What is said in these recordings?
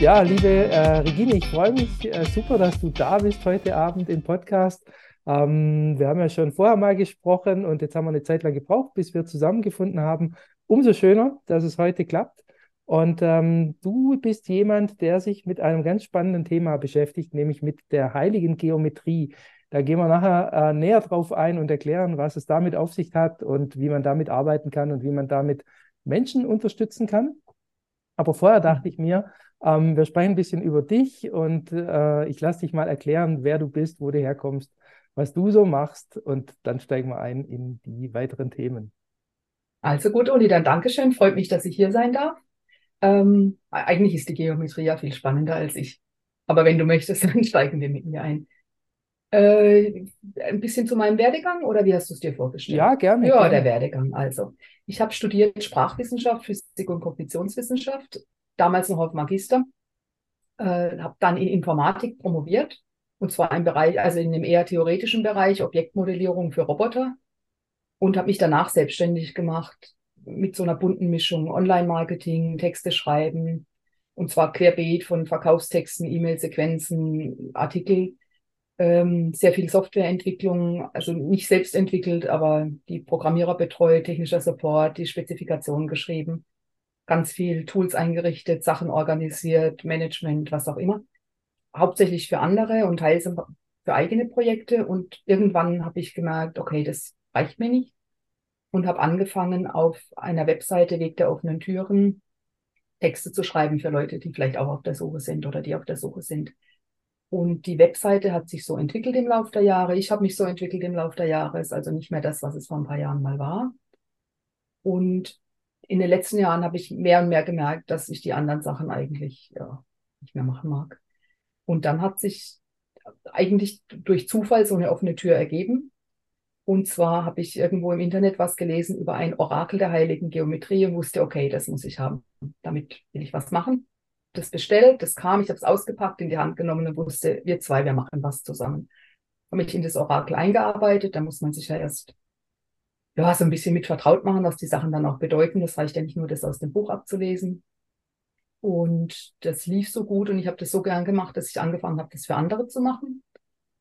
Ja, liebe äh, Regine, ich freue mich äh, super, dass du da bist heute Abend im Podcast. Ähm, wir haben ja schon vorher mal gesprochen und jetzt haben wir eine Zeit lang gebraucht, bis wir zusammengefunden haben. Umso schöner, dass es heute klappt. Und ähm, du bist jemand, der sich mit einem ganz spannenden Thema beschäftigt, nämlich mit der heiligen Geometrie. Da gehen wir nachher äh, näher drauf ein und erklären, was es damit auf sich hat und wie man damit arbeiten kann und wie man damit Menschen unterstützen kann. Aber vorher dachte ich mir, ähm, wir sprechen ein bisschen über dich und äh, ich lasse dich mal erklären, wer du bist, wo du herkommst, was du so machst und dann steigen wir ein in die weiteren Themen. Also gut, Uli, dann Dankeschön. Freut mich, dass ich hier sein darf. Ähm, eigentlich ist die Geometrie ja viel spannender als ich. Aber wenn du möchtest, dann steigen wir mit mir ein. Äh, ein bisschen zu meinem Werdegang oder wie hast du es dir vorgestellt? Ja, gerne. Ja, gerne. der Werdegang. Also, ich habe studiert Sprachwissenschaft, Physik und Kognitionswissenschaft, damals noch auf Magister, äh, habe dann in Informatik promoviert. Und zwar im Bereich, also in dem eher theoretischen Bereich Objektmodellierung für Roboter. Und habe mich danach selbstständig gemacht mit so einer bunten Mischung. Online-Marketing, Texte schreiben. Und zwar querbeet von Verkaufstexten, E-Mail-Sequenzen, Artikel. Ähm, sehr viel Softwareentwicklung, also nicht selbst entwickelt, aber die Programmierer betreut, technischer Support, die Spezifikation geschrieben, ganz viel Tools eingerichtet, Sachen organisiert, Management, was auch immer. Hauptsächlich für andere und teils für eigene Projekte. Und irgendwann habe ich gemerkt, okay, das reicht mir nicht. Und habe angefangen, auf einer Webseite Weg der offenen Türen Texte zu schreiben für Leute, die vielleicht auch auf der Suche sind oder die auf der Suche sind und die Webseite hat sich so entwickelt im Laufe der Jahre. Ich habe mich so entwickelt im Laufe der Jahre. Ist also nicht mehr das, was es vor ein paar Jahren mal war. Und in den letzten Jahren habe ich mehr und mehr gemerkt, dass ich die anderen Sachen eigentlich ja, nicht mehr machen mag. Und dann hat sich eigentlich durch Zufall so eine offene Tür ergeben. Und zwar habe ich irgendwo im Internet was gelesen über ein Orakel der heiligen Geometrie und wusste, okay, das muss ich haben. Damit will ich was machen das bestellt, das kam, ich habe es ausgepackt, in die Hand genommen und wusste, wir zwei, wir machen was zusammen. Habe mich in das Orakel eingearbeitet, da muss man sich ja erst ja, so ein bisschen mit vertraut machen, was die Sachen dann auch bedeuten. Das reicht ja nicht nur, das aus dem Buch abzulesen. Und das lief so gut und ich habe das so gern gemacht, dass ich angefangen habe, das für andere zu machen.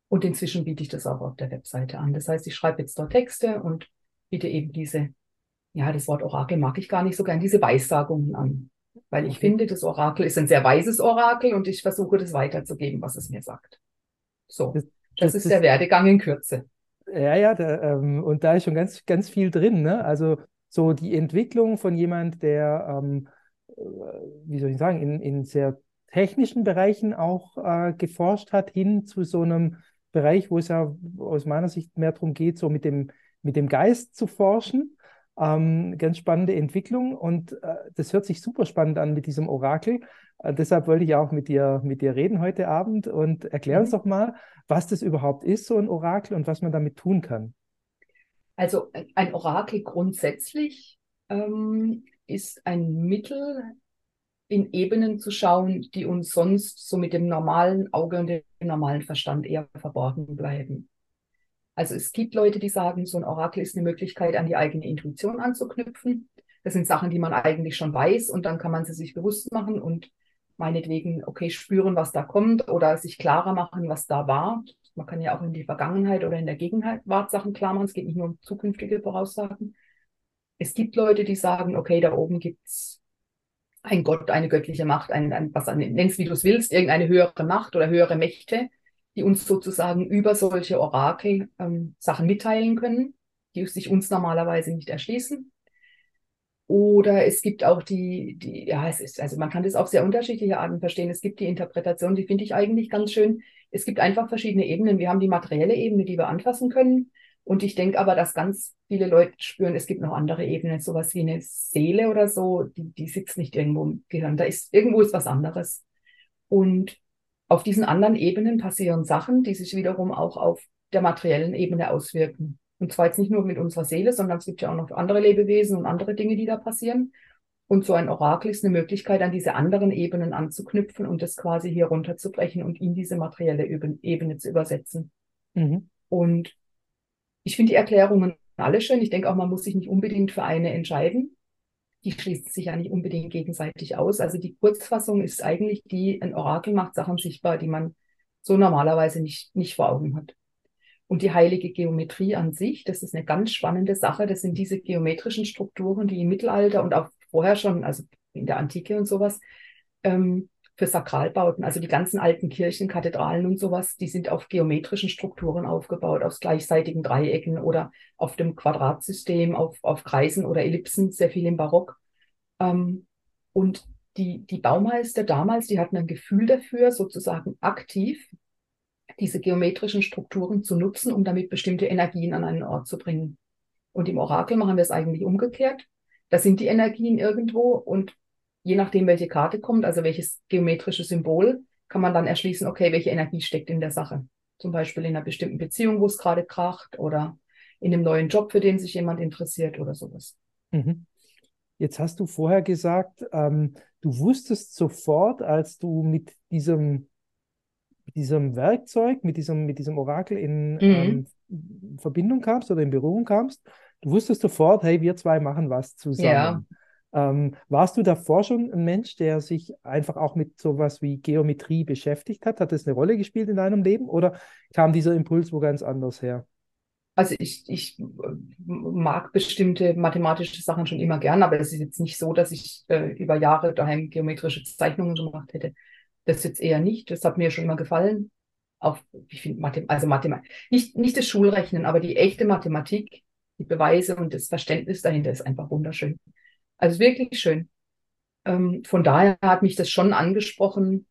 Und inzwischen biete ich das auch auf der Webseite an. Das heißt, ich schreibe jetzt dort Texte und biete eben diese, ja, das Wort Orakel mag ich gar nicht so gern, diese Weissagungen an. Weil ich finde, das Orakel ist ein sehr weises Orakel und ich versuche das weiterzugeben, was es mir sagt. So, das, das, das ist der Werdegang in Kürze. Ja, ja, da, ähm, und da ist schon ganz, ganz viel drin. Ne? Also so die Entwicklung von jemand, der, ähm, äh, wie soll ich sagen, in, in sehr technischen Bereichen auch äh, geforscht hat, hin zu so einem Bereich, wo es ja aus meiner Sicht mehr darum geht, so mit dem, mit dem Geist zu forschen. Ähm, ganz spannende Entwicklung und äh, das hört sich super spannend an mit diesem Orakel. Äh, deshalb wollte ich auch mit dir, mit dir reden heute Abend und erklär mhm. uns doch mal, was das überhaupt ist, so ein Orakel und was man damit tun kann. Also ein Orakel grundsätzlich ähm, ist ein Mittel, in Ebenen zu schauen, die uns sonst so mit dem normalen Auge und dem normalen Verstand eher verborgen bleiben. Also es gibt Leute, die sagen, so ein Orakel ist eine Möglichkeit, an die eigene Intuition anzuknüpfen. Das sind Sachen, die man eigentlich schon weiß und dann kann man sie sich bewusst machen und meinetwegen, okay, spüren, was da kommt oder sich klarer machen, was da war. Man kann ja auch in die Vergangenheit oder in der Gegenwart Sachen klar machen. Es geht nicht nur um zukünftige Voraussagen. Es gibt Leute, die sagen, okay, da oben gibt's ein Gott, eine göttliche Macht, ein, ein was nennst, wie du es willst, irgendeine höhere Macht oder höhere Mächte, die uns sozusagen über solche Orakel ähm, Sachen mitteilen können, die sich uns normalerweise nicht erschließen. Oder es gibt auch die, die, ja, es ist, also man kann das auf sehr unterschiedliche Arten verstehen. Es gibt die Interpretation, die finde ich eigentlich ganz schön. Es gibt einfach verschiedene Ebenen. Wir haben die materielle Ebene, die wir anfassen können. Und ich denke aber, dass ganz viele Leute spüren, es gibt noch andere Ebenen, sowas wie eine Seele oder so, die, die sitzt nicht irgendwo im Gehirn. Da ist, irgendwo ist was anderes. Und auf diesen anderen Ebenen passieren Sachen, die sich wiederum auch auf der materiellen Ebene auswirken. Und zwar jetzt nicht nur mit unserer Seele, sondern es gibt ja auch noch andere Lebewesen und andere Dinge, die da passieren. Und so ein Orakel ist eine Möglichkeit, an diese anderen Ebenen anzuknüpfen und das quasi hier runterzubrechen und in diese materielle Ebene zu übersetzen. Mhm. Und ich finde die Erklärungen alle schön. Ich denke auch, man muss sich nicht unbedingt für eine entscheiden. Die schließen sich ja nicht unbedingt gegenseitig aus. Also die Kurzfassung ist eigentlich die, ein Orakel macht Sachen sichtbar, die man so normalerweise nicht, nicht vor Augen hat. Und die heilige Geometrie an sich, das ist eine ganz spannende Sache. Das sind diese geometrischen Strukturen, die im Mittelalter und auch vorher schon, also in der Antike und sowas, ähm, für Sakralbauten, also die ganzen alten Kirchen, Kathedralen und sowas, die sind auf geometrischen Strukturen aufgebaut, aus gleichseitigen Dreiecken oder auf dem Quadratsystem, auf, auf Kreisen oder Ellipsen, sehr viel im Barock. Ähm, und die, die Baumeister damals, die hatten ein Gefühl dafür, sozusagen aktiv diese geometrischen Strukturen zu nutzen, um damit bestimmte Energien an einen Ort zu bringen. Und im Orakel machen wir es eigentlich umgekehrt. Da sind die Energien irgendwo und je nachdem, welche Karte kommt, also welches geometrische Symbol, kann man dann erschließen, okay, welche Energie steckt in der Sache. Zum Beispiel in einer bestimmten Beziehung, wo es gerade kracht oder in einem neuen Job, für den sich jemand interessiert oder sowas. Mhm. Jetzt hast du vorher gesagt, ähm, du wusstest sofort, als du mit diesem, diesem Werkzeug, mit diesem, mit diesem Orakel in mhm. ähm, Verbindung kamst oder in Berührung kamst, du wusstest sofort, hey, wir zwei machen was zusammen. Ja. Ähm, warst du davor schon ein Mensch, der sich einfach auch mit sowas wie Geometrie beschäftigt hat? Hat das eine Rolle gespielt in deinem Leben oder kam dieser Impuls wo ganz anders her? Also ich, ich mag bestimmte mathematische Sachen schon immer gern, aber es ist jetzt nicht so, dass ich äh, über Jahre daheim geometrische Zeichnungen gemacht hätte. Das jetzt eher nicht. Das hat mir schon immer gefallen. Auf, ich finde Mathem also Mathematik, nicht, nicht das Schulrechnen, aber die echte Mathematik, die Beweise und das Verständnis dahinter ist einfach wunderschön. Also wirklich schön. Ähm, von daher hat mich das schon angesprochen,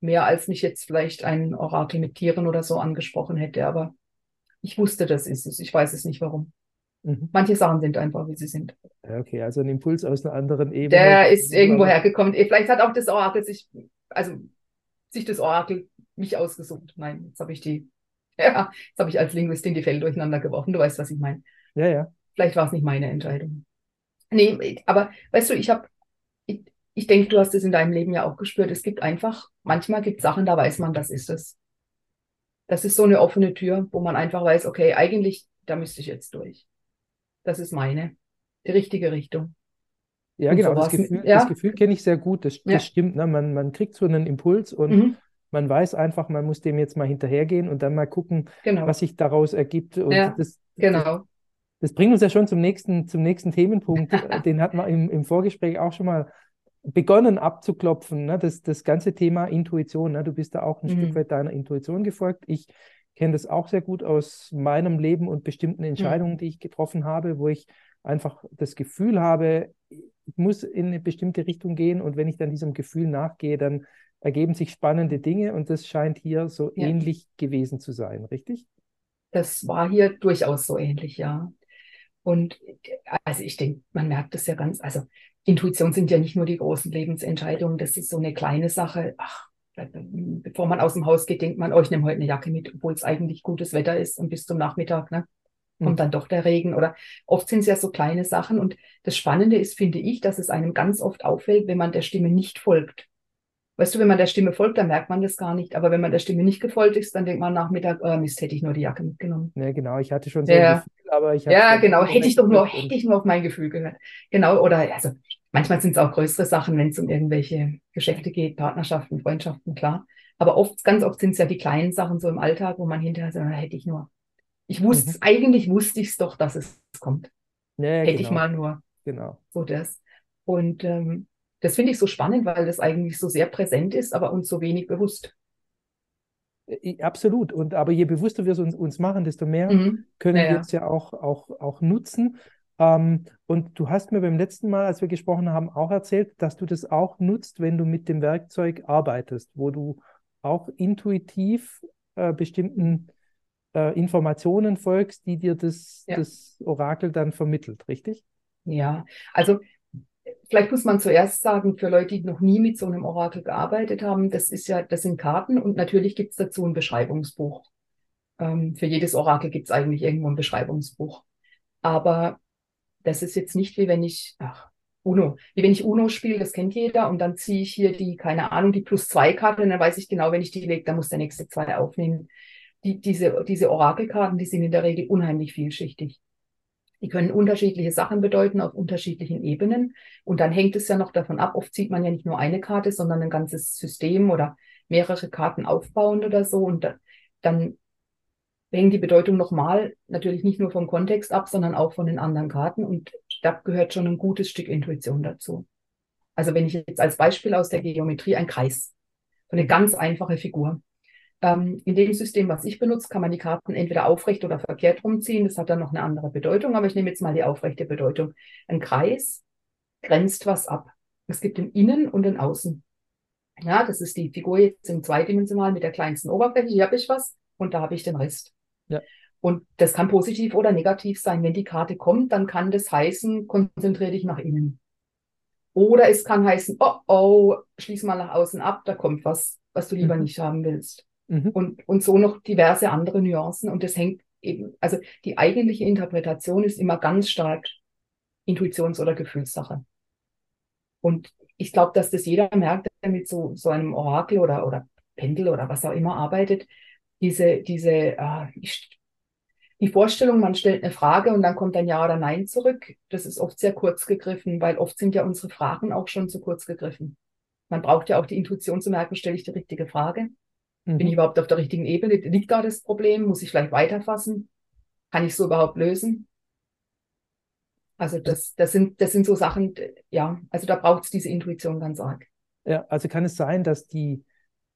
mehr als mich jetzt vielleicht ein Orakel mit Tieren oder so angesprochen hätte, aber ich wusste, das ist es. Ich weiß es nicht warum. Mhm. Manche Sachen sind einfach, wie sie sind. Okay, also ein Impuls aus einer anderen Ebene. Der ist irgendwo hergekommen. Vielleicht hat auch das Orakel sich, also sich das Orakel mich ausgesucht. Nein, jetzt habe ich die, ja, jetzt habe ich als Linguistin die Fälle durcheinander geworfen. Du weißt, was ich meine. Ja, ja. Vielleicht war es nicht meine Entscheidung. Nee, aber weißt du, ich habe, ich, ich denke, du hast es in deinem Leben ja auch gespürt. Es gibt einfach, manchmal gibt es Sachen, da weiß man, das ist es das ist so eine offene Tür, wo man einfach weiß, okay, eigentlich, da müsste ich jetzt durch. Das ist meine, die richtige Richtung. Ja, und genau, das Gefühl, ja. Gefühl kenne ich sehr gut, das, das ja. stimmt. Ne? Man, man kriegt so einen Impuls und mhm. man weiß einfach, man muss dem jetzt mal hinterhergehen und dann mal gucken, genau. was sich daraus ergibt. Und ja, das, genau. Das, das, bringt uns ja schon zum nächsten, zum nächsten Themenpunkt. Den hatten wir im, im Vorgespräch auch schon mal begonnen abzuklopfen, ne? das, das ganze Thema Intuition. Ne? Du bist da auch ein mhm. Stück weit deiner Intuition gefolgt. Ich kenne das auch sehr gut aus meinem Leben und bestimmten. Entscheidungen, mhm. die ich getroffen habe, wo ich einfach das Gefühl habe, ich muss in eine bestimmte Richtung gehen und wenn ich dann diesem Gefühl nachgehe, dann ergeben sich spannende Dinge und das scheint hier so ja. ähnlich gewesen zu sein, richtig? Das war hier durchaus so ähnlich, ja. Und also ich denke, man merkt das ja ganz, also Intuition sind ja nicht nur die großen Lebensentscheidungen, das ist so eine kleine Sache. Ach, bevor man aus dem Haus geht, denkt man, oh, ich nehme heute eine Jacke mit, obwohl es eigentlich gutes Wetter ist und bis zum Nachmittag, ne? Kommt mhm. dann doch der Regen oder oft sind es ja so kleine Sachen und das Spannende ist, finde ich, dass es einem ganz oft auffällt, wenn man der Stimme nicht folgt. Weißt du, wenn man der Stimme folgt, dann merkt man das gar nicht. Aber wenn man der Stimme nicht gefolgt ist, dann denkt man Nachmittag, oh Mist, hätte ich nur die Jacke mitgenommen. Ja, genau. Ich hatte schon so ja. ein Gefühl, aber ich. Ja, genau. Hätte ich doch nur, hätte ich nur auf mein Gefühl gehört. Genau. Oder, also, manchmal sind es auch größere Sachen, wenn es um irgendwelche Geschäfte geht, Partnerschaften, Freundschaften, klar. Aber oft, ganz oft sind es ja die kleinen Sachen so im Alltag, wo man hinterher sagt, hätte ich nur. Ich wusste, mhm. eigentlich wusste ich es doch, dass es kommt. Ja, hätte genau. ich mal nur. Genau. So das. Und, ähm, das finde ich so spannend, weil das eigentlich so sehr präsent ist, aber uns so wenig bewusst. Absolut. Und aber je bewusster wir es uns, uns machen, desto mehr mhm. können ja, wir es ja auch, auch, auch nutzen. Ähm, und du hast mir beim letzten Mal, als wir gesprochen haben, auch erzählt, dass du das auch nutzt, wenn du mit dem Werkzeug arbeitest, wo du auch intuitiv äh, bestimmten äh, Informationen folgst, die dir das, ja. das Orakel dann vermittelt, richtig? Ja, also Vielleicht muss man zuerst sagen, für Leute, die noch nie mit so einem Orakel gearbeitet haben, das ist ja, das sind Karten und natürlich gibt es dazu ein Beschreibungsbuch. Ähm, für jedes Orakel gibt es eigentlich irgendwo ein Beschreibungsbuch. Aber das ist jetzt nicht wie wenn ich, ach, Uno, wie wenn ich Uno spiele, das kennt jeder, und dann ziehe ich hier die, keine Ahnung, die plus zwei Karte, und dann weiß ich genau, wenn ich die lege, dann muss der nächste zwei aufnehmen. Die, diese, diese Orakelkarten, die sind in der Regel unheimlich vielschichtig Die können unterschiedliche Sachen bedeuten auf unterschiedlichen Ebenen. Und dann hängt es ja noch davon ab, oft sieht man ja nicht nur eine Karte, sondern ein ganzes System oder mehrere Karten aufbauend oder so. Und dann hängt die Bedeutung nochmal natürlich nicht nur vom Kontext ab, sondern auch von den anderen Karten. Und da gehört schon ein gutes Stück Intuition dazu. Also wenn ich jetzt als Beispiel aus der Geometrie ein Kreis, eine ganz einfache Figur. Ähm, in dem System, was ich benutze, kann man die Karten entweder aufrecht oder verkehrt rumziehen. Das hat dann noch eine andere Bedeutung, aber ich nehme jetzt mal die aufrechte Bedeutung. Ein Kreis grenzt was ab. Es gibt den Innen und den Außen. Ja, das ist die Figur jetzt im zweidimensionalen mit der kleinsten Oberfläche. Hier habe ich was und da habe ich den Rest. Ja. Und das kann positiv oder negativ sein. Wenn die Karte kommt, dann kann das heißen, konzentriere dich nach innen. Oder es kann heißen, oh oh, schließ mal nach außen ab, da kommt was, was du lieber mhm. nicht haben willst. Mhm. Und, und so noch diverse andere Nuancen. Und das hängt eben, also die eigentliche Interpretation ist immer ganz stark Intuitions- oder Gefühlssache. Und ich glaube, dass das jeder merkt, der mit so, so einem Orakel oder, oder Pendel oder was auch immer arbeitet, diese, diese, äh, die Vorstellung, man stellt eine Frage und dann kommt ein Ja oder Nein zurück, das ist oft sehr kurz gegriffen, weil oft sind ja unsere Fragen auch schon zu kurz gegriffen. Man braucht ja auch die Intuition zu merken, stelle ich die richtige Frage? Mhm. Bin ich überhaupt auf der richtigen Ebene? Liegt da das Problem? Muss ich vielleicht weiterfassen? Kann ich es so überhaupt lösen? Also das, das, sind, das sind so Sachen, ja, also da braucht es diese Intuition ganz arg. Ja, also kann es sein, dass die,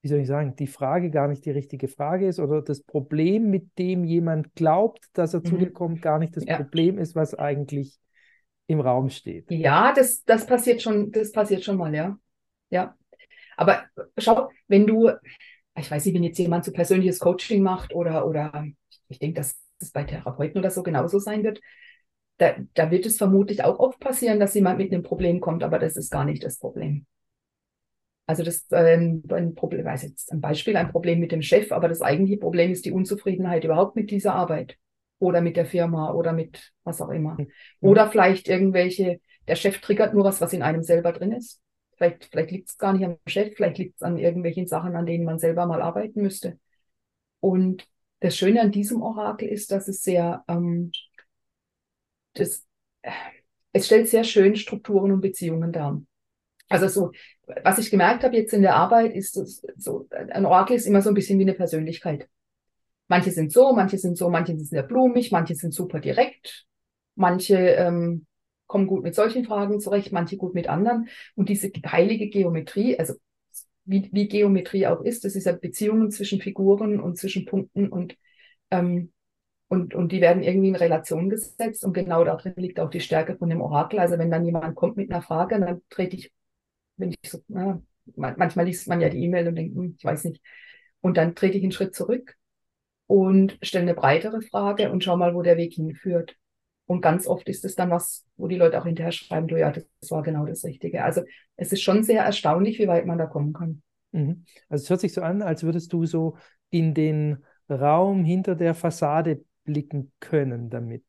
wie soll ich sagen, die Frage gar nicht die richtige Frage ist oder das Problem, mit dem jemand glaubt, dass er mhm. zu dir kommt, gar nicht das ja. Problem ist, was eigentlich im Raum steht. Ja, das, das passiert schon, das passiert schon mal, ja. Ja. Aber schau, wenn du, ich weiß nicht, wenn jetzt jemand so persönliches Coaching macht oder, oder ich denke, dass das bei Therapeuten oder so genauso sein wird, da, da wird es vermutlich auch oft passieren, dass jemand mit einem Problem kommt, aber das ist gar nicht das Problem. Also das ähm, ein Problem, weiß jetzt ein Beispiel, ein Problem mit dem Chef, aber das eigentliche Problem ist die Unzufriedenheit überhaupt mit dieser Arbeit oder mit der Firma oder mit was auch immer. Mhm. Oder vielleicht irgendwelche, der Chef triggert nur was, was in einem selber drin ist. Vielleicht, vielleicht liegt es gar nicht am Chef, vielleicht liegt es an irgendwelchen Sachen, an denen man selber mal arbeiten müsste. Und das Schöne an diesem Orakel ist, dass es sehr, ähm, das, es stellt sehr schön Strukturen und Beziehungen dar. Also so, was ich gemerkt habe jetzt in der Arbeit, ist dass so, ein Orakel ist immer so ein bisschen wie eine Persönlichkeit. Manche sind so, manche sind so, manche sind sehr blumig, manche sind super direkt, manche ähm, kommen gut mit solchen Fragen zurecht, manche gut mit anderen. Und diese heilige Geometrie, also wie, wie Geometrie auch ist, das ist ja Beziehungen zwischen Figuren und zwischen Punkten und, ähm, und, und die werden irgendwie in Relation gesetzt und genau darin liegt auch die Stärke von dem Orakel. Also wenn dann jemand kommt mit einer Frage, dann trete ich, wenn ich so, na, manchmal liest man ja die E-Mail und denkt, hm, ich weiß nicht, und dann trete ich einen Schritt zurück und stelle eine breitere Frage und schau mal, wo der Weg hinführt. Und ganz oft ist es dann was, wo die Leute auch hinterher schreiben, du ja, das war genau das Richtige. Also es ist schon sehr erstaunlich, wie weit man da kommen kann. Mhm. Also es hört sich so an, als würdest du so in den Raum hinter der Fassade blicken können damit.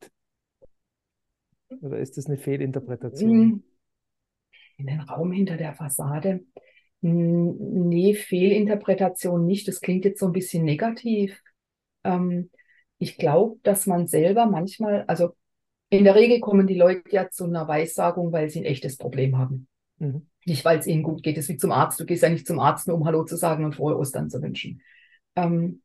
Oder ist das eine Fehlinterpretation? Mhm. In den Raum hinter der Fassade? Nee, Fehlinterpretation nicht. Das klingt jetzt so ein bisschen negativ. Ähm, ich glaube, dass man selber manchmal, also in der Regel kommen die Leute ja zu einer Weissagung, weil sie ein echtes Problem haben. Mhm. Nicht, weil es ihnen gut geht. Das ist wie zum Arzt. Du gehst ja nicht zum Arzt, nur um Hallo zu sagen und frohe Ostern zu wünschen. Ähm,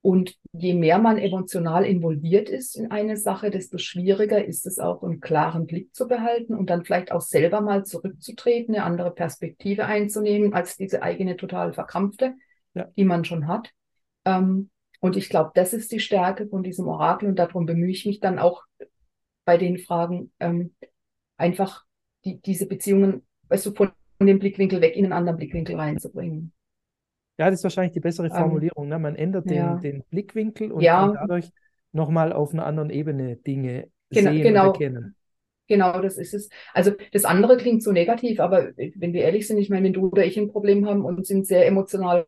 und je mehr man emotional involviert ist in eine Sache, desto schwieriger ist es auch, einen klaren Blick zu behalten und dann vielleicht auch selber mal zurückzutreten, eine andere Perspektive einzunehmen als diese eigene total verkrampfte, ja. die man schon hat. Ähm, und ich glaube, das ist die Stärke von diesem Orakel und darum bemühe ich mich dann auch bei den Fragen ähm, einfach die, diese Beziehungen, weißt du, von dem Blickwinkel weg in einen anderen Blickwinkel reinzubringen. Ja, das ist wahrscheinlich die bessere ähm, Formulierung. Ne? Man ändert den, ja. den Blickwinkel und ja. kann dadurch nochmal auf einer anderen Ebene Dinge genau, sehen genau. und erkennen. Genau, das ist es. Also das andere klingt so negativ, aber wenn wir ehrlich sind, ich meine, wenn du oder ich ein Problem haben und sind sehr emotional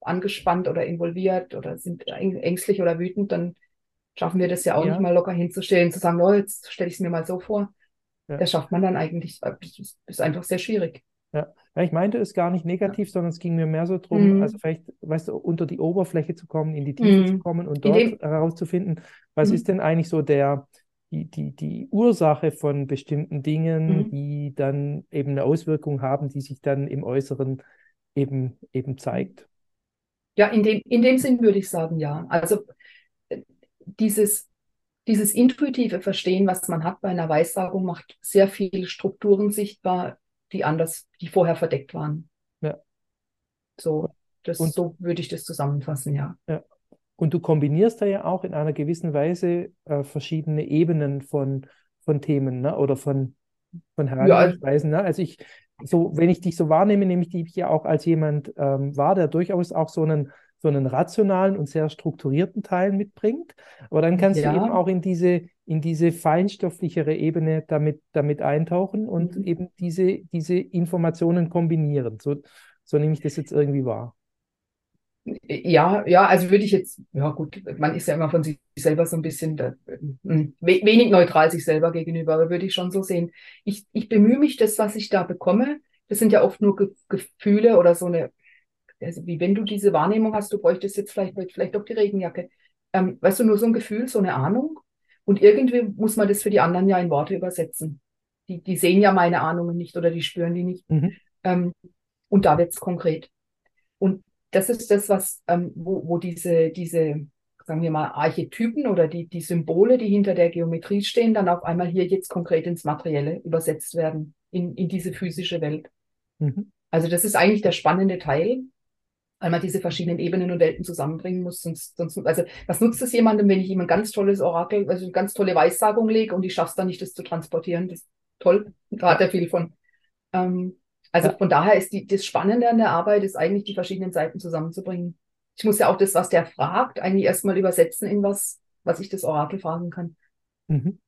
angespannt oder involviert oder sind ängstlich oder wütend, dann schaffen wir das ja auch ja. nicht mal locker hinzustellen, zu sagen, oh, jetzt stelle ich es mir mal so vor. Ja. Das schafft man dann eigentlich, äh, das ist einfach sehr schwierig. Ja. ja, ich meinte es gar nicht negativ, ja. sondern es ging mir mehr so darum, mhm. also vielleicht, weißt du, unter die Oberfläche zu kommen, in die Tiefe mhm. zu kommen und dort dem... herauszufinden, was mhm. ist denn eigentlich so der, die, die, die Ursache von bestimmten Dingen, Mhm. die dann eben eine Auswirkung haben, die sich dann im Äußeren eben, eben zeigt. Ja, in dem, in dem Sinn würde ich sagen, ja. Also dieses, dieses intuitive Verstehen, was man hat bei einer Weissagung, macht sehr viele Strukturen sichtbar, die anders, die vorher verdeckt waren. Ja. So, das, Und- so würde ich das zusammenfassen, ja. Und du kombinierst da ja auch in einer gewissen Weise äh, verschiedene Ebenen von, von Themen, ne? Oder von, von Herangehensweisen. Ne? Also ich, so, wenn ich dich so wahrnehme, nehme ich dich ja auch als jemand ähm, wahr, der durchaus auch so einen, so einen rationalen und sehr strukturierten Teil mitbringt. Aber dann kannst Ja. du eben auch in diese, in diese feinstofflichere Ebene damit, damit eintauchen und Mhm. eben diese, diese Informationen kombinieren. So, so nehme ich das jetzt irgendwie wahr. Ja, ja, also würde ich jetzt, ja gut, man ist ja immer von sich selber so ein bisschen da, we- wenig neutral sich selber gegenüber, aber würde ich schon so sehen. Ich, ich bemühe mich, das, was ich da bekomme, das sind ja oft nur Ge Gefühle oder so eine, also wie wenn du diese Wahrnehmung hast, du bräuchtest jetzt vielleicht, vielleicht auch die Regenjacke. Ähm, weißt du, nur so ein Gefühl, so eine Ahnung. Und irgendwie muss man das für die anderen ja in Worte übersetzen. Die, die sehen ja meine Ahnungen nicht oder die spüren die nicht. Mhm. Ähm, und da wird's konkret. Und das ist das, was, ähm, wo, wo diese, diese, sagen wir mal, Archetypen oder die, die Symbole, die hinter der Geometrie stehen, dann auf einmal hier jetzt konkret ins Materielle übersetzt werden, in, in diese physische Welt. Mhm. Also das ist eigentlich der spannende Teil, weil man diese verschiedenen Ebenen und Welten zusammenbringen muss. Sonst, sonst, also was nutzt es jemandem, wenn ich ihm ein ganz tolles Orakel, also eine ganz tolle Weissagung lege und ich schaffe es dann nicht, das zu transportieren? Das ist toll, da hat er viel von. Ähm, also Ja. von daher ist die, das Spannende an der Arbeit ist eigentlich, die verschiedenen Seiten zusammenzubringen. Ich muss ja auch das, was der fragt, eigentlich erstmal übersetzen in was, was ich das Orakel fragen kann. Mhm.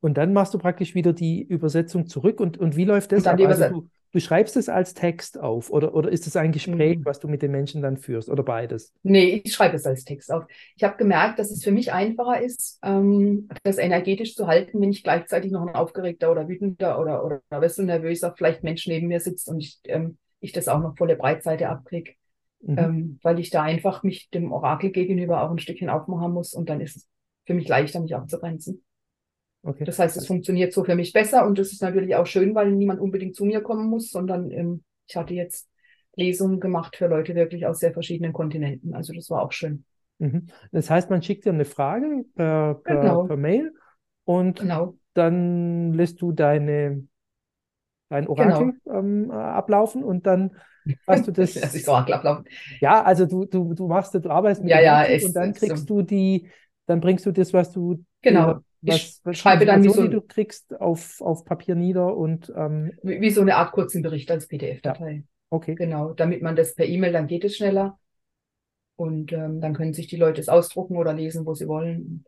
Und dann machst du praktisch wieder die Übersetzung zurück. Und, und wie läuft das Und dann ab? die Also Überset- du, schreibst es als Text auf oder, oder ist es ein Gespräch, Mhm. was du mit den Menschen dann führst oder beides? Nee, ich schreibe es als Text auf. Ich habe gemerkt, dass es für mich einfacher ist, ähm, das energetisch zu halten, wenn ich gleichzeitig noch ein aufgeregter oder wütender oder, oder, oder weißt du, nervöser vielleicht Mensch neben mir sitzt und ich, ähm, ich das auch noch volle Breitseite abkriege, Mhm. ähm, weil ich da einfach mich dem Orakel gegenüber auch ein Stückchen aufmachen muss und dann ist es für mich leichter, mich abzugrenzen. Okay. Das heißt, es funktioniert so für mich besser und das ist natürlich auch schön, weil niemand unbedingt zu mir kommen muss, sondern ähm, ich hatte jetzt Lesungen gemacht für Leute wirklich aus sehr verschiedenen Kontinenten. Also das war auch schön. Mhm. Das heißt, man schickt dir eine Frage per, per, Genau. per Mail und Genau. dann lässt du deine, dein Orakel ähm, äh, ablaufen und dann hast du das. Das ist so ablaufen. Ja, also du, du, du machst, du arbeitest mit Ja, dem ja, und dann ist so. kriegst du die, dann bringst du das, was du Genau. Dir- Ich was, was schreibe dann wie so, die du kriegst, auf, auf Papier nieder und ähm, wie, wie so eine Art kurzen Bericht als PDF-Datei. okay. Genau. Damit man das per E-Mail, dann geht es schneller. Und ähm, dann können sich die Leute es ausdrucken oder lesen, wo sie wollen.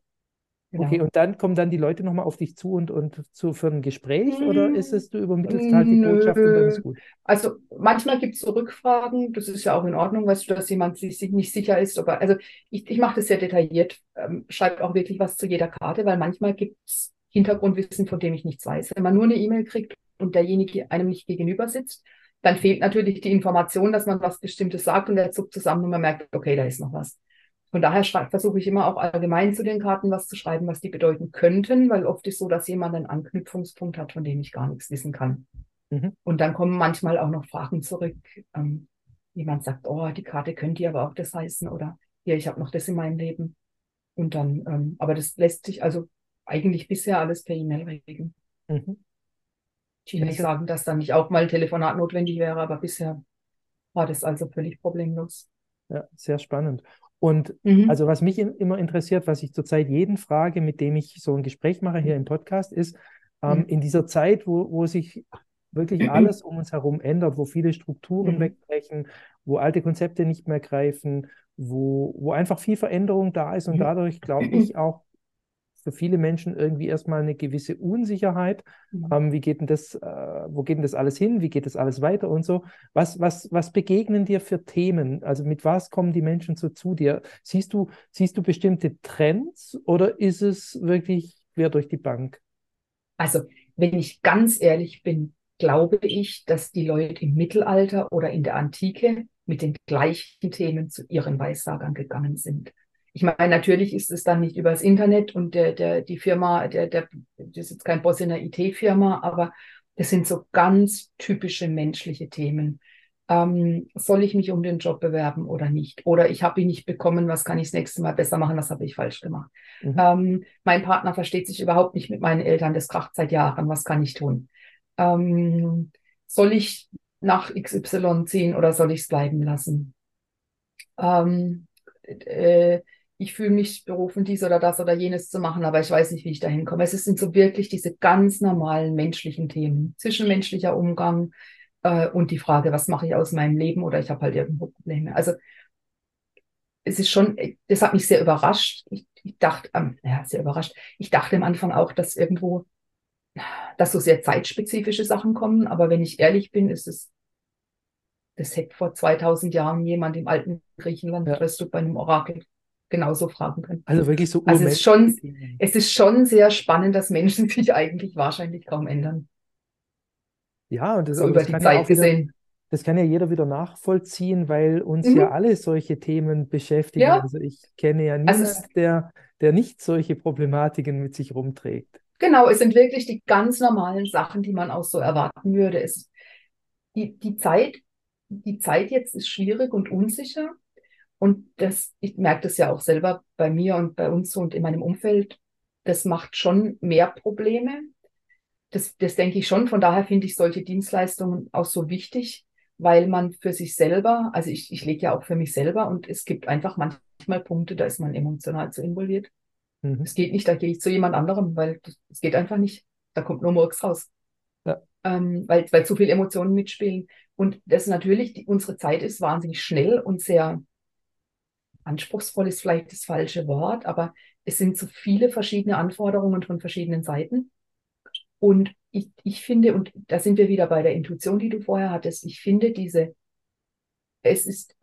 Genau. Okay, und dann kommen dann die Leute nochmal auf dich zu und, und zu für ein Gespräch oder Mm, ist es, du übermittelst halt die nö. Botschaft und dann ist gut? Also manchmal gibt es so Rückfragen, das ist ja auch in Ordnung, weißt du, dass jemand sich nicht sicher ist. Ob er, also ich, ich mache das sehr detailliert, ähm, schreibe auch wirklich was zu jeder Karte, weil manchmal gibt es Hintergrundwissen, von dem ich nichts weiß. Wenn man nur eine E-Mail kriegt und derjenige einem nicht gegenüber sitzt, dann fehlt natürlich die Information, dass man was Bestimmtes sagt und der zuckt zusammen und man merkt, okay, da ist noch was. Von daher versuche ich immer auch allgemein zu den Karten was zu schreiben, was die bedeuten könnten, weil oft ist so, dass jemand einen Anknüpfungspunkt hat, von dem ich gar nichts wissen kann. Mhm. Und dann kommen manchmal auch noch Fragen zurück. Ähm, jemand sagt, oh, die Karte könnte ja aber auch das heißen oder hier, ich habe noch das in meinem Leben. Und dann, ähm, aber das lässt sich also eigentlich bisher alles per E-Mail regeln. Mhm. Ich will nicht Ja, sagen, dass dann nicht auch mal ein Telefonat notwendig wäre, aber bisher war das also völlig problemlos. Ja, sehr spannend. Und Mhm. also was mich im- immer interessiert, was ich zurzeit jeden frage, mit dem ich so ein Gespräch mache hier im Podcast, ist, ähm, Mhm. in dieser Zeit, wo, wo sich wirklich alles um uns herum ändert, wo viele Strukturen Mhm. wegbrechen, wo alte Konzepte nicht mehr greifen, wo, wo einfach viel Veränderung da ist und Mhm. dadurch, glaube ich, auch für viele Menschen irgendwie erstmal eine gewisse Unsicherheit. Mhm. Ähm, wie geht denn das, äh, wo geht denn das alles hin? Wie geht das alles weiter und so? Was, was, was begegnen dir für Themen? Also mit was kommen die Menschen so zu dir? Siehst du, siehst du bestimmte Trends oder ist es wirklich quer durch die Bank? Also, wenn ich ganz ehrlich bin, glaube ich, dass die Leute im Mittelalter oder in der Antike mit den gleichen Themen zu ihren Weissagern gegangen sind. Ich meine, natürlich ist es dann nicht übers Internet und der, der, die Firma, der, der, das ist jetzt kein Boss in der IT-Firma, aber das sind so ganz typische menschliche Themen. Ähm, soll ich mich um den Job bewerben oder nicht? Oder ich habe ihn nicht bekommen, was kann ich das nächste Mal besser machen? Was habe ich falsch gemacht? Mhm. Ähm, mein Partner versteht sich überhaupt nicht mit meinen Eltern, das kracht seit Jahren, was kann ich tun? Ähm, soll ich nach XY ziehen oder soll ich es bleiben lassen? Ähm, äh, ich fühle mich berufen, dies oder das oder jenes zu machen, aber ich weiß nicht, wie ich dahin komme. Es sind so wirklich diese ganz normalen menschlichen Themen, zwischenmenschlicher Umgang, äh, und die Frage, was mache ich aus meinem Leben oder ich habe halt irgendwo Probleme. Also es ist schon, das hat mich sehr überrascht. Ich, ich dachte, ähm, ja, sehr überrascht. Ich dachte am Anfang auch, dass irgendwo, dass so sehr zeitspezifische Sachen kommen, aber wenn ich ehrlich bin, ist es, das hätte vor 2000 Jahren jemand im alten Griechenland, weißt du, bei einem Orakel genauso fragen können. Also wirklich so Also es ist schon, es ist schon sehr spannend, dass Menschen sich eigentlich wahrscheinlich kaum ändern. Ja, und das, so über das die Zeit ja gesehen. Wieder, das kann ja jeder wieder nachvollziehen, weil uns mhm. ja alle solche Themen beschäftigen. Ja. Also ich kenne ja niemanden, also der, der nicht solche Problematiken mit sich rumträgt. Genau, es sind wirklich die ganz normalen Sachen, die man auch so erwarten würde. Es, die, die, Zeit, die Zeit jetzt ist schwierig und unsicher. Und das, ich merke das ja auch selber bei mir und bei uns und in meinem Umfeld. Das macht schon mehr Probleme das, das denke ich schon. Von daher finde ich solche Dienstleistungen auch so wichtig, weil man für sich selber, also ich, ich lege ja auch für mich selber und es gibt einfach manchmal Punkte, da ist man emotional zu involviert. Mhm. Es geht nicht, da gehe ich zu jemand anderem, weil es geht einfach nicht. Da kommt nur Murks raus. Ja. Ähm, weil, weil zu viele Emotionen mitspielen. Und das natürlich, die, unsere Zeit ist wahnsinnig schnell und sehr anspruchsvoll ist vielleicht das falsche Wort, aber es sind so viele verschiedene Anforderungen von verschiedenen Seiten. Und ich, ich finde, und da sind wir wieder bei der Intuition, die du vorher hattest, ich finde diese, es ist,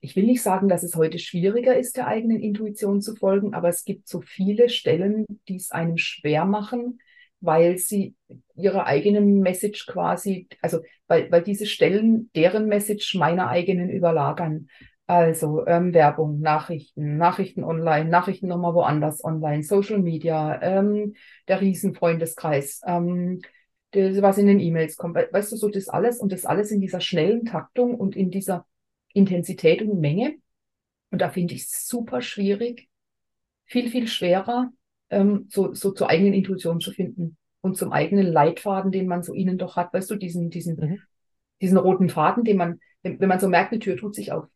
ich will nicht sagen, dass es heute schwieriger ist, der eigenen Intuition zu folgen, aber es gibt so viele Stellen, die es einem schwer machen, weil sie ihre eigene Message quasi, also weil, weil diese Stellen deren Message meiner eigenen überlagern. Also ähm, Werbung, Nachrichten, Nachrichten online, Nachrichten nochmal woanders online, Social Media, ähm, der Riesenfreundeskreis, ähm, das, was in den E-Mails kommt. Weißt du, so das alles und das alles in dieser schnellen Taktung und in dieser Intensität und Menge. Und da finde ich es super schwierig, viel, viel schwerer, ähm, so, so zur eigenen Intuition zu finden und zum eigenen Leitfaden, den man so innen doch hat. Weißt du, diesen, diesen, mhm. diesen roten Faden, den man, wenn, wenn man so merkt, eine Tür tut sich auf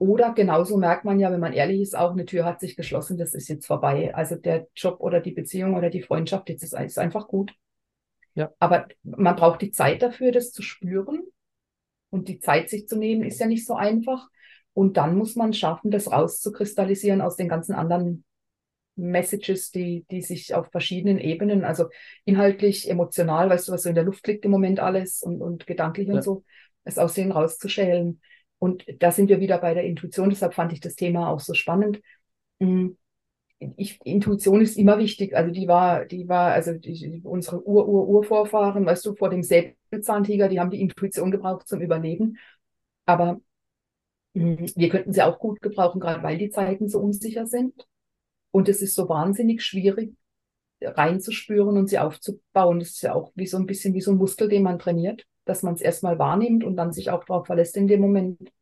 oder genauso merkt man ja, wenn man ehrlich ist, auch eine Tür hat sich geschlossen, das ist jetzt vorbei. Also der Job oder die Beziehung oder die Freundschaft, jetzt ist, ist einfach gut. Ja. Aber man braucht die Zeit dafür, das zu spüren. Und die Zeit sich zu nehmen, ist ja nicht so einfach. Und dann muss man schaffen, das rauszukristallisieren aus den ganzen anderen Messages, die, die sich auf verschiedenen Ebenen, also inhaltlich, emotional, weißt du, was so in der Luft liegt im Moment alles und, und gedanklich ja. und so, es aus denen rauszuschälen. Und da sind wir wieder bei der Intuition, deshalb fand ich das Thema auch so spannend. Mm, ich, Intuition ist immer wichtig. Also die war, die war, also die, unsere Ur-Ur-Urvorfahren, weißt du, vor dem Säbelzahntiger, die haben die Intuition gebraucht zum Überleben. Aber mm, wir könnten sie auch gut gebrauchen, gerade weil die Zeiten so unsicher sind. Und es ist so wahnsinnig schwierig, reinzuspüren und sie aufzubauen. Das ist ja auch wie so ein bisschen wie so ein Muskel, den man trainiert dass man es erstmal wahrnimmt und dann sich auch darauf verlässt in dem Moment.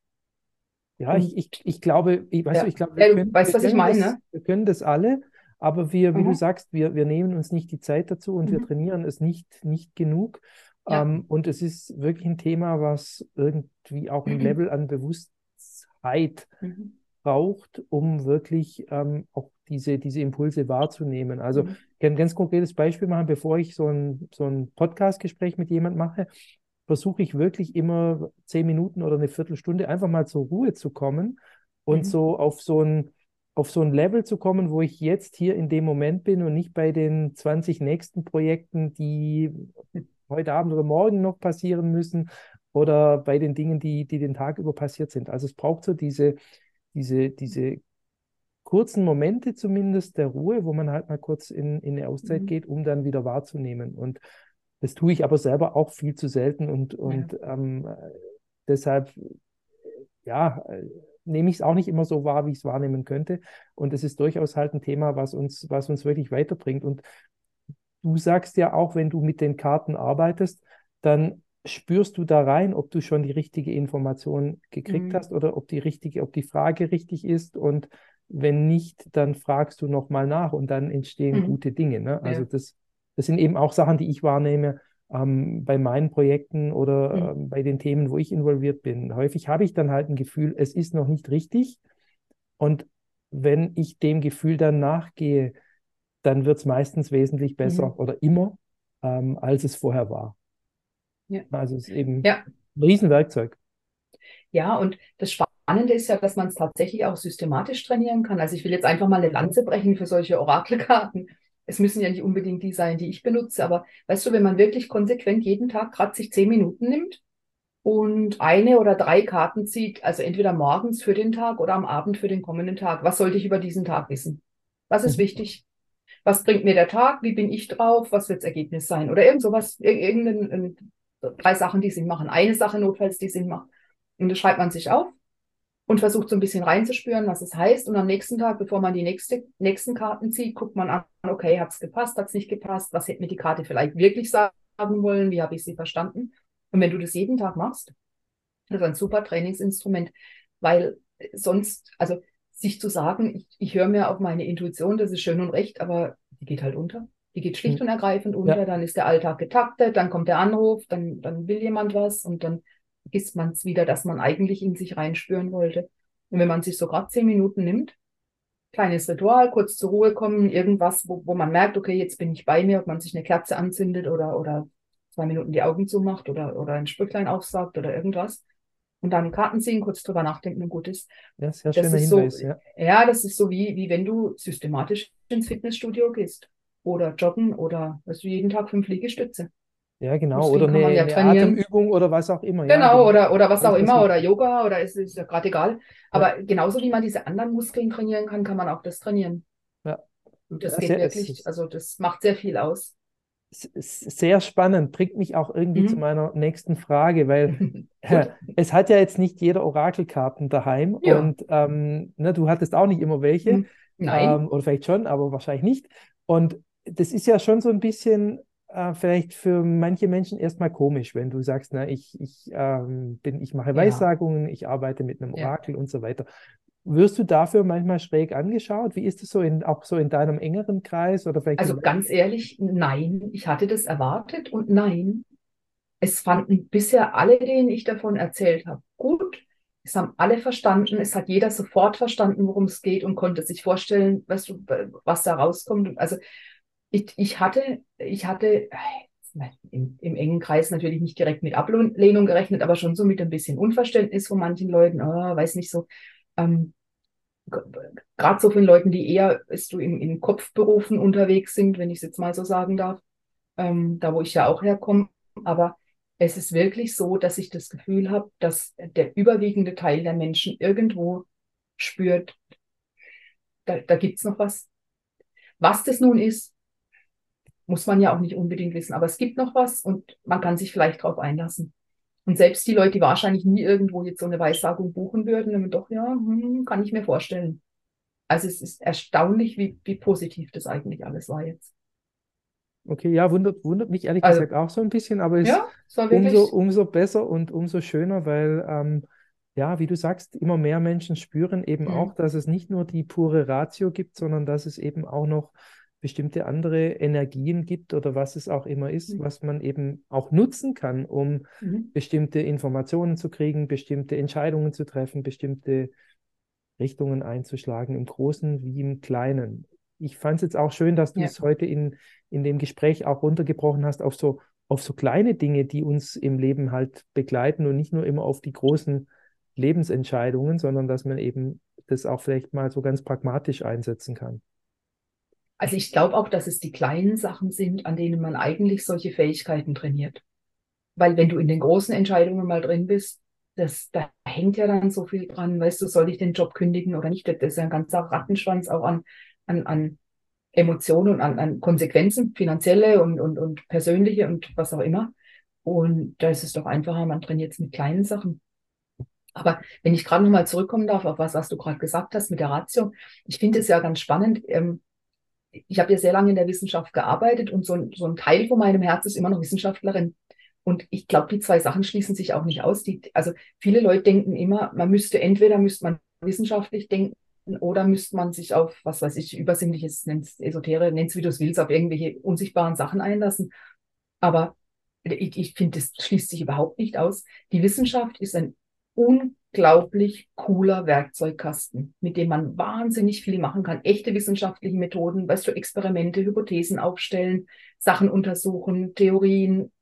Ja, ich, ich, ich glaube, ich, weißt ja. du, ich glaube, wir, ja, können, weißt, wir, können das, ne? wir können das alle, aber wir, wie mhm. du sagst, wir, wir nehmen uns nicht die Zeit dazu und mhm. wir trainieren es nicht, nicht genug. Ja. Ähm, und es ist wirklich ein Thema, was irgendwie auch ein mhm. Level an Bewusstheit mhm. braucht, um wirklich ähm, auch diese, diese Impulse wahrzunehmen. Also mhm. ich kann ein ganz konkretes Beispiel machen, bevor ich so ein, so ein Podcast-Gespräch mit jemandem mache versuche ich wirklich immer zehn Minuten oder eine Viertelstunde einfach mal zur Ruhe zu kommen und mhm. so auf so ein auf so ein Level zu kommen, wo ich jetzt hier in dem Moment bin und nicht bei den 20 nächsten Projekten, die heute Abend oder morgen noch passieren müssen oder bei den Dingen, die, die den Tag über passiert sind. Also es braucht so diese, diese, diese kurzen Momente zumindest der Ruhe, wo man halt mal kurz in, in eine Auszeit mhm. geht, um dann wieder wahrzunehmen. Und das tue ich aber selber auch viel zu selten und, und ja. ähm, deshalb, ja, nehme ich es auch nicht immer so wahr, wie ich es wahrnehmen könnte. Und es ist durchaus halt ein Thema, was uns, was uns wirklich weiterbringt. Und du sagst ja auch, wenn du mit den Karten arbeitest, dann spürst du da rein, ob du schon die richtige Information gekriegt mhm. hast oder ob die richtige, ob die Frage richtig ist. Und wenn nicht, dann fragst du nochmal nach und dann entstehen mhm. gute Dinge. Ne? Also ja. das, das sind eben auch Sachen, die ich wahrnehme ähm, bei meinen Projekten oder mhm. ähm, bei den Themen, wo ich involviert bin. Häufig habe ich dann halt ein Gefühl, es ist noch nicht richtig. Und wenn ich dem Gefühl dann nachgehe, dann wird es meistens wesentlich besser mhm. oder immer, ähm, als es vorher war. Ja. Also es ist eben ja. ein Riesenwerkzeug. Ja, und das Spannende ist ja, dass man es tatsächlich auch systematisch trainieren kann. Also ich will jetzt einfach mal eine Lanze brechen für solche Orakelkarten. Es müssen ja nicht unbedingt die sein, die ich benutze, aber weißt du, wenn man wirklich konsequent jeden Tag gerade sich zehn Minuten nimmt und eine oder drei Karten zieht, also entweder morgens für den Tag oder am Abend für den kommenden Tag, was sollte ich über diesen Tag wissen? Was ist mhm. wichtig? Was bringt mir der Tag? Wie bin ich drauf? Was wird das Ergebnis sein? Oder irgend sowas, irgendein, drei Sachen, die Sinn machen. Eine Sache notfalls, die Sinn macht. Und das schreibt man sich auf und versucht so ein bisschen reinzuspüren, was es heißt. Und am nächsten Tag, bevor man die nächste, nächsten Karten zieht, guckt man an, okay, hat es gepasst, hat es nicht gepasst, was hätte mir die Karte vielleicht wirklich sagen wollen, wie habe ich sie verstanden. Und wenn du das jeden Tag machst, das ist ein super Trainingsinstrument, weil sonst, also sich zu sagen, ich, ich höre mir auf meine Intuition, das ist schön und recht, aber die geht halt unter. Die geht schlicht hm. und ergreifend unter, ja. dann ist der Alltag getaktet, dann kommt der Anruf, dann, dann will jemand was und dann vergisst man es wieder, dass man eigentlich in sich reinspüren wollte. Und wenn man sich so gerade zehn Minuten nimmt, kleines Ritual, kurz zur Ruhe kommen, irgendwas, wo, wo man merkt, okay, jetzt bin ich bei mir, ob man sich eine Kerze anzündet oder, oder zwei Minuten die Augen zumacht oder, oder ein Sprüchlein aufsagt oder irgendwas. Und dann Karten ziehen, kurz drüber nachdenken und gut ist. Ja, sehr schöner Hinweis, so, ja. Ja, das ist so wie, wie wenn du systematisch ins Fitnessstudio gehst oder joggen oder du, jeden Tag fünf Liegestütze. Ja, genau. Oder eine, ja eine Atemübung oder was auch immer. Genau, ja, genau. oder, oder was auch immer, oder Yoga, oder es ist ja gerade egal. Aber ja. genauso wie man diese anderen Muskeln trainieren kann, kann man auch das trainieren. Ja. Und das geht sehr, wirklich, also das macht sehr viel aus. Sehr spannend, bringt mich auch irgendwie mhm. zu meiner nächsten Frage, weil es hat ja jetzt nicht jeder Orakelkarten daheim und ähm, ne, du hattest auch nicht immer welche. Mhm. Nein. Ähm, oder vielleicht schon, aber wahrscheinlich nicht. Und das ist ja schon so ein bisschen äh, vielleicht für manche Menschen erstmal komisch, wenn du sagst, na, ich, ich, ähm, bin, ich mache Weissagungen, ja. ich arbeite mit einem Orakel ja. und so weiter. Wirst du dafür manchmal schräg angeschaut? Wie ist es so in, auch so in deinem engeren Kreis oder vielleicht? Also ganz ehrlich, nein. Ich hatte das erwartet und nein. Es fanden bisher alle, denen ich davon erzählt habe, gut. Es haben alle verstanden. Es hat jeder sofort verstanden, worum es geht und konnte sich vorstellen, du, was da rauskommt. Also ich, ich hatte, ich hatte im, im, engen Kreis natürlich nicht direkt mit Ablehnung gerechnet, aber schon so mit ein bisschen Unverständnis von manchen Leuten, oh, weiß nicht so. Ähm, Gerade so von Leuten, die eher ist du in, in Kopfberufen unterwegs sind, wenn ich es jetzt mal so sagen darf, ähm, da wo ich ja auch herkomme. Aber es ist wirklich so, dass ich das Gefühl habe, dass der überwiegende Teil der Menschen irgendwo spürt, da, da gibt es noch was. Was das nun ist, muss man ja auch nicht unbedingt wissen. Aber es gibt noch was und man kann sich vielleicht darauf einlassen. Und selbst die Leute, die wahrscheinlich nie irgendwo jetzt so eine Weissagung buchen würden, dann doch, ja, hm, kann ich mir vorstellen. Also es ist erstaunlich, wie, wie positiv das eigentlich alles war jetzt. Okay, ja, wundert, wundert mich ehrlich also, gesagt auch so ein bisschen, aber es ja, ist umso, umso besser und umso schöner, weil, ähm, ja, wie du sagst, immer mehr Menschen spüren eben mhm. auch, dass es nicht nur die pure Ratio gibt, sondern dass es eben auch noch bestimmte andere Energien gibt oder was es auch immer ist, mhm. was man eben auch nutzen kann, um mhm. bestimmte Informationen zu kriegen, bestimmte Entscheidungen zu treffen, bestimmte Richtungen einzuschlagen, im Großen wie im Kleinen. Ich fand es jetzt auch schön, dass du ja. es heute in, in dem Gespräch auch runtergebrochen hast auf so, auf so kleine Dinge, die uns im Leben halt begleiten und nicht nur immer auf die großen Lebensentscheidungen, sondern dass man eben das auch vielleicht mal so ganz pragmatisch einsetzen kann. Also ich glaube auch, dass es die kleinen Sachen sind, an denen man eigentlich solche Fähigkeiten trainiert. Weil wenn du in den großen Entscheidungen mal drin bist, das, da hängt ja dann so viel dran, weißt du, soll ich den Job kündigen oder nicht? Das ist ja ein ganzer Rattenschwanz auch an, an, an Emotionen und an, an Konsequenzen, finanzielle und, und, und persönliche und was auch immer. Und da ist es doch einfacher, man trainiert es mit kleinen Sachen. Aber wenn ich gerade nochmal zurückkommen darf auf was, was du gerade gesagt hast mit der Ratio, ich finde es ja ganz spannend. Ähm, ich habe ja sehr lange in der Wissenschaft gearbeitet und so ein, so ein Teil von meinem Herz ist immer noch Wissenschaftlerin. Und ich glaube, die zwei Sachen schließen sich auch nicht aus. Die, also viele Leute denken immer, man müsste entweder müsste man wissenschaftlich denken oder müsste man sich auf, was weiß ich, übersinnliches, nenn's Esotere, nenn's wie du es willst, auf irgendwelche unsichtbaren Sachen einlassen. Aber ich, ich finde, das schließt sich überhaupt nicht aus. Die Wissenschaft ist ein unglaublich cooler Werkzeugkasten, mit dem man wahnsinnig viel machen kann. Echte wissenschaftliche Methoden, weißt du, Experimente, Hypothesen aufstellen, Sachen untersuchen, Theorien.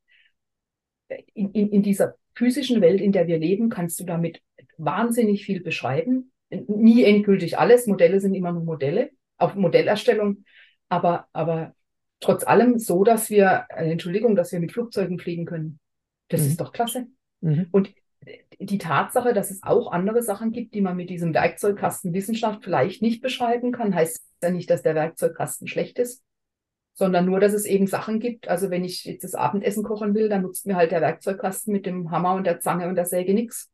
In, in, in dieser physischen Welt, in der wir leben, kannst du damit wahnsinnig viel beschreiben. Nie endgültig alles. Modelle sind immer nur Modelle, auf Modellerstellung. Aber, aber trotz allem so, dass wir, äh, Entschuldigung, dass wir mit Flugzeugen fliegen können. Das mhm. ist doch klasse. Mhm. Und die Tatsache, dass es auch andere Sachen gibt, die man mit diesem Werkzeugkasten Wissenschaft vielleicht nicht beschreiben kann, heißt ja nicht, dass der Werkzeugkasten schlecht ist, sondern nur, dass es eben Sachen gibt. Also wenn ich jetzt das Abendessen kochen will, dann nutzt mir halt der Werkzeugkasten mit dem Hammer und der Zange und der Säge nichts.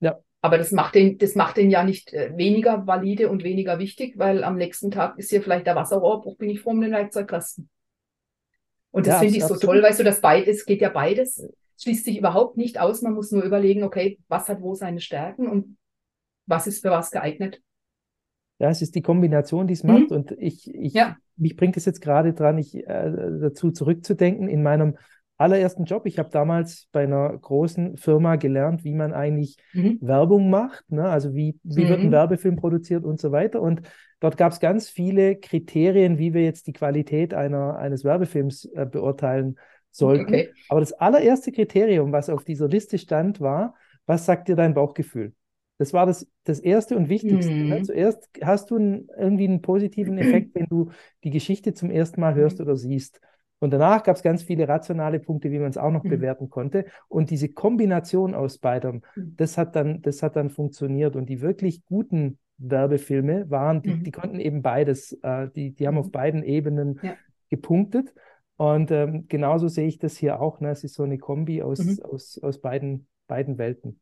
Ja. Aber das macht den, das macht den ja nicht äh, weniger valide und weniger wichtig, weil am nächsten Tag ist hier vielleicht der Wasserrohrbruch, bin ich froh um den Werkzeugkasten. Und das ja, finde ich so toll, weißt du, dass beides geht ja beides schließt sich überhaupt nicht aus. Man muss nur überlegen, okay, was hat wo seine Stärken und was ist für was geeignet. Ja, es ist die Kombination, die es macht. Mhm. Und ich, ich ja. mich bringt es jetzt gerade dran, ich, äh, dazu zurückzudenken. In meinem allerersten Job, ich habe damals bei einer großen Firma gelernt, wie man eigentlich mhm. Werbung macht. Ne? Also wie, wie mhm. wird ein mhm. Werbefilm produziert und so weiter. Und dort gab es ganz viele Kriterien, wie wir jetzt die Qualität einer, eines Werbefilms äh, beurteilen sollten. Okay. Aber das allererste Kriterium, was auf dieser Liste stand, war, was sagt dir dein Bauchgefühl? Das war das, das erste und wichtigste. Ne? Mhm. Ne? Zuerst hast du einen, irgendwie einen positiven Effekt, wenn du die Geschichte zum ersten Mal hörst oder siehst. Und danach gab es ganz viele rationale Punkte, wie man es auch noch mhm. bewerten konnte. Und diese Kombination aus beidem, mhm. das hat dann, das hat dann funktioniert. Und die wirklich guten Werbefilme waren, die, die konnten eben beides, äh, die, die haben auf beiden Ebenen ja. gepunktet. Und ähm, genauso sehe ich das hier auch. Ne? Es ist so eine Kombi aus, mhm. aus, aus beiden, beiden Welten.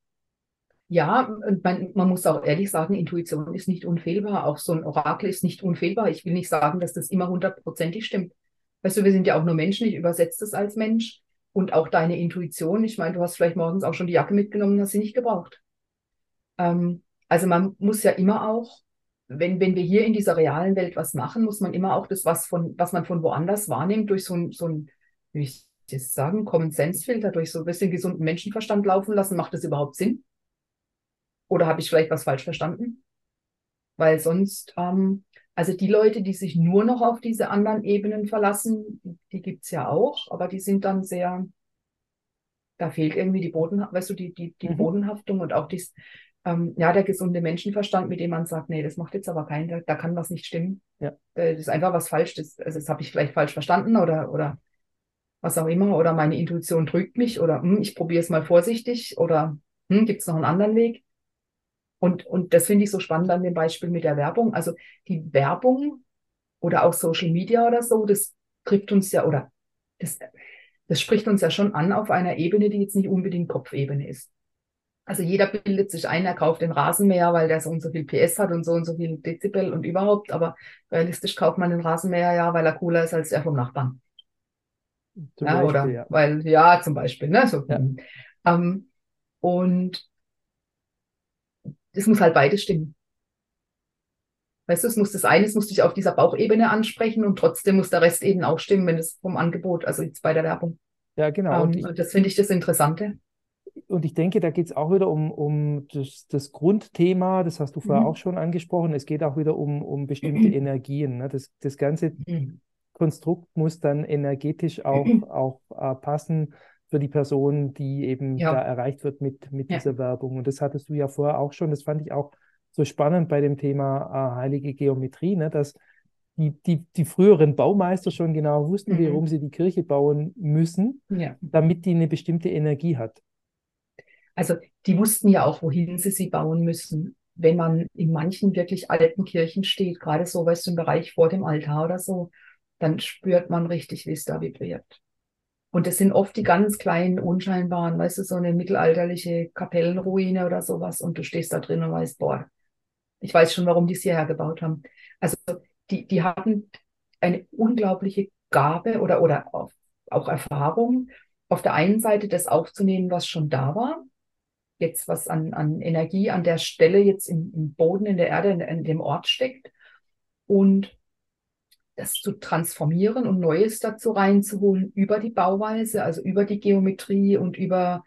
Ja, man, man, muss auch ehrlich sagen, Intuition ist nicht unfehlbar. Auch so ein Orakel ist nicht unfehlbar. Ich will nicht sagen, dass das immer hundertprozentig stimmt. Weißt du, wir sind ja auch nur Menschen. Ich übersetze das als Mensch. Und auch deine Intuition. Ich meine, du hast vielleicht morgens auch schon die Jacke mitgenommen, hast sie nicht gebraucht. Ähm, also man muss ja immer auch wenn, wenn wir hier in dieser realen Welt was machen, muss man immer auch das, was, von, was man von woanders wahrnimmt, durch so ein, so ein wie ich das sagen, Common Sense Filter, durch so ein bisschen gesunden Menschenverstand laufen lassen. Macht das überhaupt Sinn? Oder habe ich vielleicht was falsch verstanden? Weil sonst, ähm, also die Leute, die sich nur noch auf diese anderen Ebenen verlassen, die gibt es ja auch, aber die sind dann sehr, da fehlt irgendwie die Boden, weißt du, die, die, die mhm. Bodenhaftung und auch dies, ähm, ja, der gesunde Menschenverstand, mit dem man sagt, nee, das macht jetzt aber keinen, da, da kann was nicht stimmen. Ja. Das ist einfach was falsch. Das, also das habe ich vielleicht falsch verstanden oder, oder was auch immer. Oder meine Intuition trügt mich oder hm, ich probiere es mal vorsichtig oder hm, gibt es noch einen anderen Weg? Und, und das finde ich so spannend an dem Beispiel mit der Werbung. Also die Werbung oder auch Social Media oder so, das trifft uns ja oder das, das spricht uns ja schon an auf einer Ebene, die jetzt nicht unbedingt Kopfebene ist. Also jeder bildet sich ein, er kauft den Rasenmäher, weil der so und so viel PS hat und so und so viel Dezibel und überhaupt. Aber realistisch kauft man den Rasenmäher ja, weil er cooler ist als der vom Nachbarn. Zum ja, Beispiel, oder ja. weil, ja, zum Beispiel, ne? So, ja. ähm, und es muss halt beides stimmen. Weißt du, es muss das eine, es muss dich auf dieser Bauchebene ansprechen und trotzdem muss der Rest eben auch stimmen, wenn es vom Angebot, also jetzt bei der Werbung. Ja, genau. Ähm, und das finde ich das Interessante und ich denke, da geht es auch wieder um, um das, das, Grundthema, das hast du vorher mhm. auch schon angesprochen. Es geht auch wieder um, um bestimmte mhm. Energien. Ne? Das, das ganze mhm. Konstrukt muss dann energetisch auch, mhm. auch äh, passen für die Person, die eben ja. da erreicht wird mit, mit ja. dieser Werbung. Und das hattest du ja vorher auch schon. Das fand ich auch so spannend bei dem Thema äh, heilige Geometrie, ne? dass die, die, die früheren Baumeister schon genau wussten, mhm. warum sie die Kirche bauen müssen, ja. damit die eine bestimmte Energie hat. Also die wussten ja auch, wohin sie sie bauen müssen. Wenn man in manchen wirklich alten Kirchen steht, gerade so weißt du, im Bereich vor dem Altar oder so, dann spürt man richtig, wie es da vibriert. Und das sind oft die ganz kleinen, unscheinbaren, weißt du, so eine mittelalterliche Kapellenruine oder sowas. Und du stehst da drin und weißt, boah, ich weiß schon, warum die es hierher gebaut haben. Also die, die hatten eine unglaubliche Gabe oder, oder auch, auch Erfahrung, auf der einen Seite das aufzunehmen, was schon da war, jetzt was an, an Energie an der Stelle jetzt im, im Boden, in der Erde, in, in dem Ort steckt und das zu transformieren und Neues dazu reinzuholen über die Bauweise, also über die Geometrie und über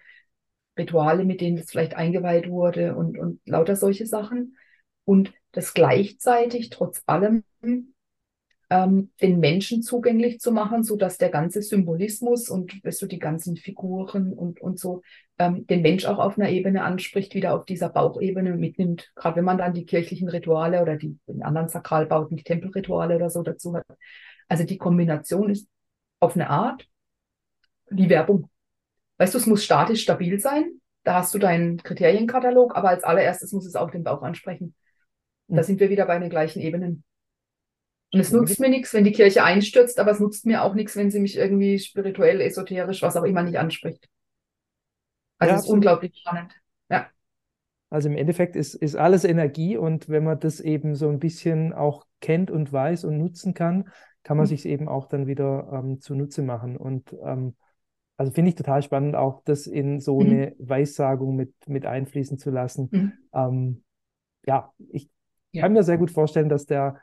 Rituale, mit denen das vielleicht eingeweiht wurde und, und lauter solche Sachen. Und das gleichzeitig trotz allem ähm, den Menschen zugänglich zu machen, so dass der ganze Symbolismus und weißt du, die ganzen Figuren und, und so ähm, den Mensch auch auf einer Ebene anspricht, wieder auf dieser Bauchebene mitnimmt. Gerade wenn man dann die kirchlichen Rituale oder die anderen Sakralbauten, die Tempelrituale oder so dazu hat. Also die Kombination ist auf eine Art die Werbung. Weißt du, es muss statisch stabil sein. Da hast du deinen Kriterienkatalog, aber als allererstes muss es auch den Bauch ansprechen. Da mhm. sind wir wieder bei den gleichen Ebenen. Und es nutzt mir nichts, wenn die Kirche einstürzt, aber es nutzt mir auch nichts, wenn sie mich irgendwie spirituell, esoterisch, was auch immer nicht anspricht. Also ja, es ist unglaublich spannend. Ja. Also im Endeffekt ist, ist alles Energie und wenn man das eben so ein bisschen auch kennt und weiß und nutzen kann, kann man mhm. sich eben auch dann wieder ähm, zunutze machen. Und ähm, also finde ich total spannend, auch das in so mhm. eine Weissagung mit, mit einfließen zu lassen. Mhm. Ähm, ja, ich ja. kann mir sehr gut vorstellen, dass der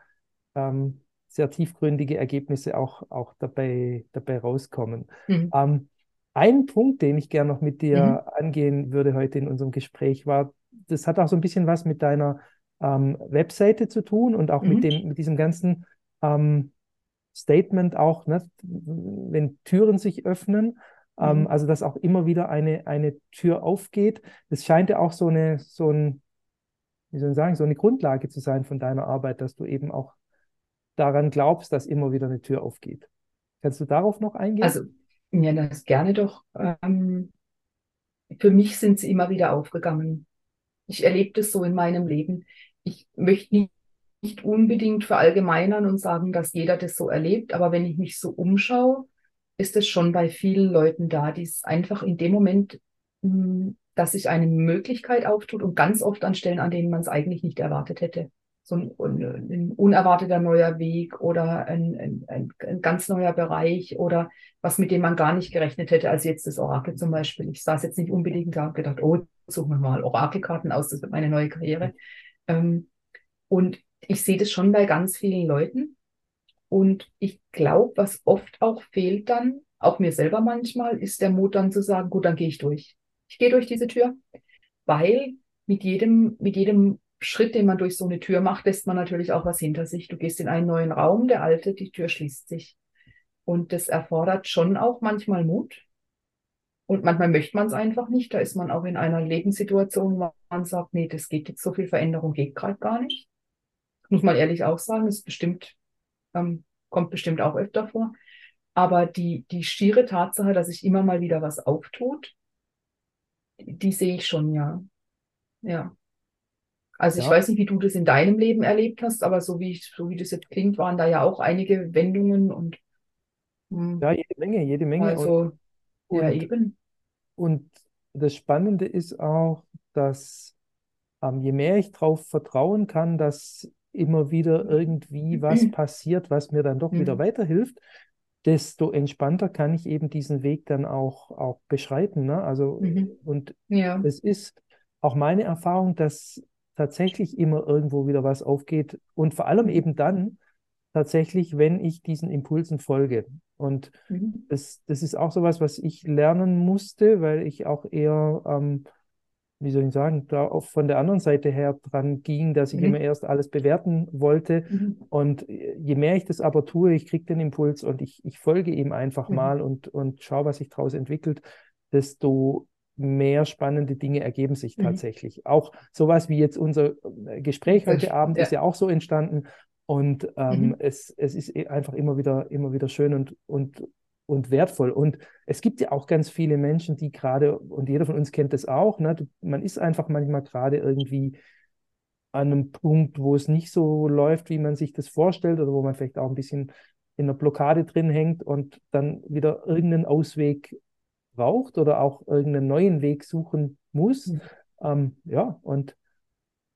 ähm, sehr tiefgründige Ergebnisse auch, auch dabei, dabei rauskommen. Mhm. Ähm, ein Punkt, den ich gerne noch mit dir mhm. angehen würde heute in unserem Gespräch, war, das hat auch so ein bisschen was mit deiner ähm, Webseite zu tun und auch mhm. mit, dem, mit diesem ganzen ähm, Statement auch, ne, wenn Türen sich öffnen, ähm, mhm. also dass auch immer wieder eine, eine Tür aufgeht. Das scheint ja auch so eine, so ein, wie soll ich sagen, so eine Grundlage zu sein von deiner Arbeit, dass du eben auch daran glaubst, dass immer wieder eine Tür aufgeht. Kannst du darauf noch eingehen? Also, ja, das gerne doch. Ähm, für mich sind sie immer wieder aufgegangen. Ich erlebe das so in meinem Leben. Ich möchte nicht, nicht unbedingt verallgemeinern und sagen, dass jeder das so erlebt, aber wenn ich mich so umschaue, ist es schon bei vielen Leuten da, die es einfach in dem Moment, hm, dass sich eine Möglichkeit auftut und ganz oft an Stellen, an denen man es eigentlich nicht erwartet hätte so ein, ein unerwarteter neuer Weg oder ein, ein, ein, ganz neuer Bereich oder was, mit dem man gar nicht gerechnet hätte, als jetzt das Orakel zum Beispiel. Ich saß jetzt nicht unbedingt da und gedacht, oh, suchen wir mal Orakelkarten aus, das wird meine neue Karriere. Ähm, und ich sehe das schon bei ganz vielen Leuten. Und ich glaube, was oft auch fehlt dann, auch mir selber manchmal, ist der Mut dann zu sagen, gut, dann gehe ich durch. Ich gehe durch diese Tür, weil mit jedem, mit jedem Schritt, den man durch so eine Tür macht, lässt man natürlich auch was hinter sich. Du gehst in einen neuen Raum, der alte, die Tür schließt sich. Und das erfordert schon auch manchmal Mut. Und manchmal möchte man es einfach nicht. Da ist man auch in einer Lebenssituation, wo man sagt, nee, das geht jetzt, so viel Veränderung geht gerade gar nicht. Muss man ehrlich auch sagen, ist bestimmt, ähm, kommt bestimmt auch öfter vor. Aber die, die schiere Tatsache, dass sich immer mal wieder was auftut, die, die sehe ich schon, ja. Ja. Also ja. ich weiß nicht, wie du das in deinem Leben erlebt hast, aber so wie, ich, so wie das jetzt klingt, waren da ja auch einige Wendungen und hm. ja, jede Menge, jede Menge. Also, und, ja, eben. Und das Spannende ist auch, dass ähm, je mehr ich darauf vertrauen kann, dass immer wieder irgendwie was passiert, was mir dann doch wieder mhm. weiterhilft, desto entspannter kann ich eben diesen Weg dann auch, auch beschreiten. Ne? Also, mhm. und ja. es ist auch meine Erfahrung, dass tatsächlich immer irgendwo wieder was aufgeht und vor allem eben dann tatsächlich, wenn ich diesen Impulsen folge. Und mhm. das, das ist auch so was, was ich lernen musste, weil ich auch eher, ähm, wie soll ich sagen, da auch von der anderen Seite her dran ging, dass ich mhm. immer erst alles bewerten wollte. Mhm. Und je mehr ich das aber tue, ich kriege den Impuls und ich, ich folge ihm einfach mhm. mal und, und schaue, was sich daraus entwickelt, desto mehr spannende Dinge ergeben sich mhm. tatsächlich. Auch sowas wie jetzt unser äh, Gespräch heute Abend ja. ist ja auch so entstanden. Und ähm, mhm. es, es ist e, einfach immer wieder, immer wieder schön und, und, und wertvoll. Und es gibt ja auch ganz viele Menschen, die gerade, und jeder von uns kennt das auch, ne, man ist einfach manchmal gerade irgendwie an einem Punkt, wo es nicht so läuft, wie man sich das vorstellt, oder wo man vielleicht auch ein bisschen in einer Blockade drin hängt und dann wieder irgendeinen Ausweg braucht oder auch irgendeinen neuen Weg suchen muss. Mhm. Ähm, ja, und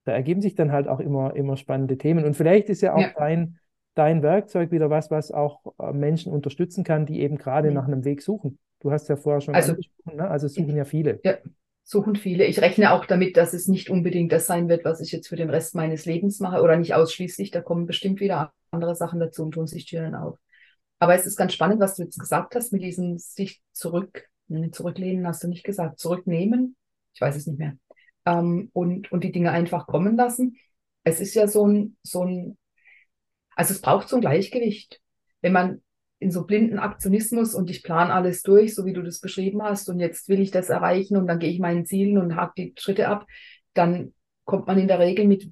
da ergeben sich dann halt auch immer, immer spannende Themen. Und vielleicht ist ja auch ja. dein, dein Werkzeug wieder was, was auch äh, Menschen unterstützen kann, die eben gerade mhm. nach einem Weg suchen. Du hast ja vorher schon also, angesprochen, ne? also suchen ja viele. Ja, suchen viele. Ich rechne auch damit, dass es nicht unbedingt das sein wird, was ich jetzt für den Rest meines Lebens mache oder nicht ausschließlich. Da kommen bestimmt wieder andere Sachen dazu und tun sich Türen auf. Aber es ist ganz spannend, was du jetzt gesagt hast mit diesem sich zurück, zurücklehnen hast du nicht gesagt, zurücknehmen. Ich weiß es nicht mehr. Ähm, und, und die Dinge einfach kommen lassen. Es ist ja so ein, so ein, also es braucht so ein Gleichgewicht. Wenn man in so blinden Aktionismus und ich plane alles durch, so wie du das beschrieben hast, und jetzt will ich das erreichen und dann gehe ich meinen Zielen und hake die Schritte ab, dann kommt man in der Regel mit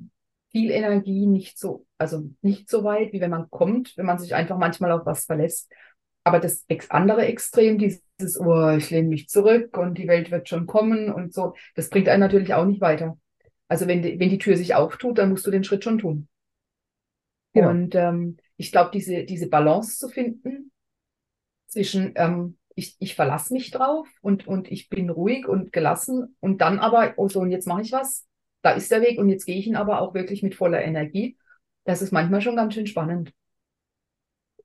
viel Energie nicht so, also nicht so weit, wie wenn man kommt, wenn man sich einfach manchmal auf was verlässt. Aber das andere Extrem, dieses, oh, ich lehne mich zurück und die Welt wird schon kommen und so, das bringt einen natürlich auch nicht weiter. Also wenn die, wenn die Tür sich auftut, dann musst du den Schritt schon tun. Genau. Und ähm, ich glaube, diese, diese Balance zu finden zwischen, ähm, ich, ich verlasse mich drauf und, und ich bin ruhig und gelassen und dann aber, oh so, und jetzt mache ich was, da ist der Weg und jetzt gehe ich ihn aber auch wirklich mit voller Energie. Das ist manchmal schon ganz schön spannend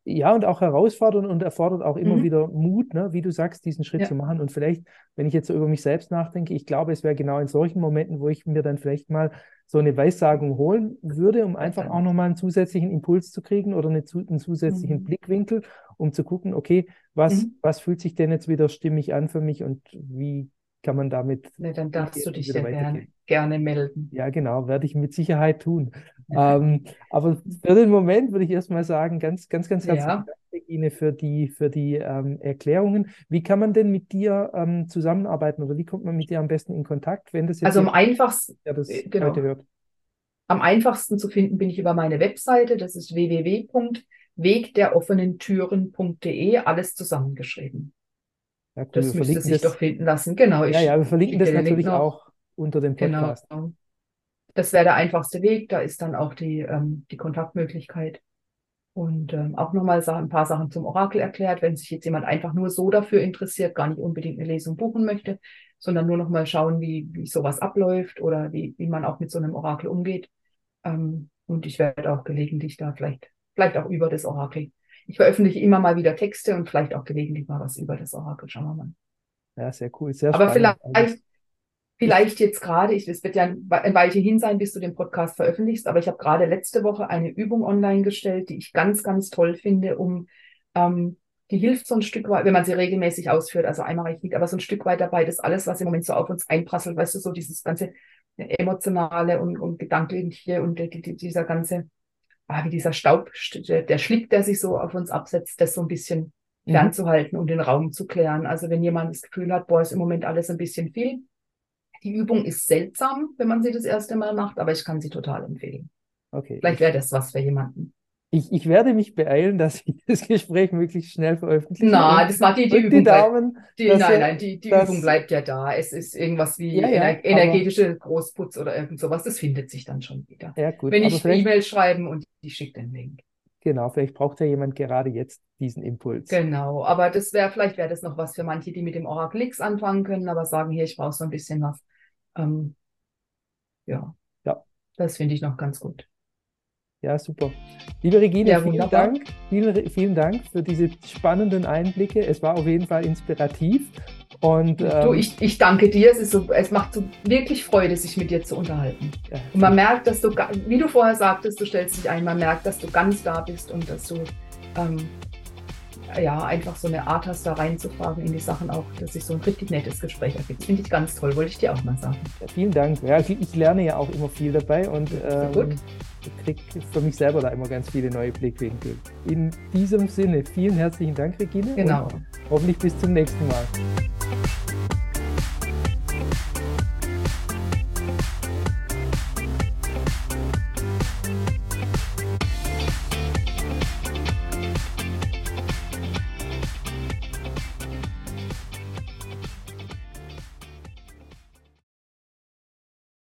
ja, und auch herausfordernd und erfordert auch immer mhm. wieder Mut, ne, wie du sagst, diesen Schritt ja. zu machen. Und vielleicht, wenn ich jetzt so über mich selbst nachdenke, ich glaube, es wäre genau in solchen Momenten, wo ich mir dann vielleicht mal so eine Weissagung holen würde, um einfach auch nochmal einen zusätzlichen Impuls zu kriegen oder eine, einen zusätzlichen mhm. Blickwinkel, um zu gucken, okay, was, mhm. was fühlt sich denn jetzt wieder stimmig an für mich und wie kann man damit. Ne, dann darfst du dich ja gerne, gerne melden. Ja, genau, werde ich mit Sicherheit tun. ähm, aber für den Moment würde ich erstmal sagen, ganz, ganz, ganz herzlichen ja. Dank, Regine, für die, für die ähm, Erklärungen. Wie kann man denn mit dir ähm, zusammenarbeiten oder wie kommt man mit dir am besten in Kontakt, wenn das jetzt Also am einfachsten, ja, das äh, genau. heute hört? Am einfachsten zu finden bin ich über meine Webseite, das ist www.wegderoffenentüren.de, alles zusammengeschrieben. Ja, cool. Das müsste sich das, doch finden lassen. Genau. Ich, ja, ja, wir verlinken das natürlich auch unter dem genau. Podcast. Genau. Das wäre der einfachste Weg. Da ist dann auch die, ähm, die Kontaktmöglichkeit. Und ähm, auch nochmal ein paar Sachen zum Orakel erklärt, wenn sich jetzt jemand einfach nur so dafür interessiert, gar nicht unbedingt eine Lesung buchen möchte, sondern nur nochmal schauen, wie, wie sowas abläuft oder wie, wie man auch mit so einem Orakel umgeht. Ähm, und ich werde auch gelegentlich da vielleicht, vielleicht auch über das Orakel ich veröffentliche immer mal wieder Texte und vielleicht auch gelegentlich mal was über das Orakel. Schauen wir mal. Ja, sehr cool. Sehr Aber spannend. vielleicht, vielleicht jetzt gerade, ich, es wird ja ein Weilchen hin sein, bis du den Podcast veröffentlichst, aber ich habe gerade letzte Woche eine Übung online gestellt, die ich ganz, ganz toll finde, um ähm, die hilft so ein Stück weit, wenn man sie regelmäßig ausführt, also einmal richtig, aber so ein Stück weit dabei, dass alles, was im Moment so auf uns einprasselt, weißt du, so dieses ganze emotionale und, und gedankliche und die, die, dieser ganze ah, wie dieser Staub, der Schlick, der sich so auf uns absetzt, das so ein bisschen mhm. fernzuhalten und den Raum zu klären. Also wenn jemand das Gefühl hat, boah, ist im Moment alles ein bisschen viel. Die Übung ist seltsam, wenn man sie das erste Mal macht, aber ich kann sie total empfehlen. Okay. Vielleicht wäre das was für jemanden. Ich, ich werde mich beeilen, dass ich das Gespräch möglichst schnell veröffentliche. Nein, das macht die, die Übung. Die Daumen, die, nein, nein, die, die Übung bleibt ja da. Es ist irgendwas wie ja, ja, ener energetische Großputz oder irgend sowas. Das findet sich dann schon wieder. Ja, gut, Wenn ich E-Mail schreiben und die schickt den Link. Genau, vielleicht braucht ja jemand gerade jetzt diesen Impuls. Genau, aber das wäre, vielleicht wäre das noch was für manche, die mit dem Oracle X anfangen können, aber sagen, hier, ich brauche so ein bisschen was. Ähm, ja. Ja. Das finde ich noch ganz gut. Ja, super. Liebe Regine, ja, vielen Dank. Vielen, vielen Dank für diese spannenden Einblicke. Es war auf jeden Fall inspirativ. Und, ähm, du, ich, ich danke dir. Es, ist so, es macht so wirklich Freude, sich mit dir zu unterhalten. Ja, und man merkt, dass du, wie du vorher sagtest, du stellst dich ein, man merkt, dass du ganz da bist und dass du ähm, ja, einfach so eine Art hast, da reinzufragen in die Sachen auch, dass sich so ein richtig nettes Gespräch ergibt. Finde ich ganz toll, wollte ich dir auch mal sagen. Ja, vielen Dank. Ja, ich lerne ja auch immer viel dabei und ähm, kriege für mich selber da immer ganz viele neue Blickwinkel. In diesem Sinne, vielen herzlichen Dank, Regine. Genau. hoffentlich bis zum nächsten Mal.